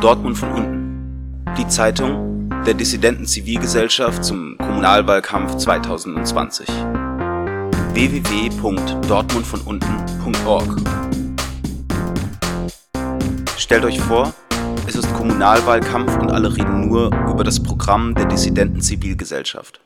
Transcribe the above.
Dortmund von unten. Die Zeitung der Dissidenten Zivilgesellschaft zum Kommunalwahlkampf 2020. www.dortmundvonunten.org Stellt euch vor, es ist Kommunalwahlkampf und alle reden nur über das Programm der Dissidenten Zivilgesellschaft.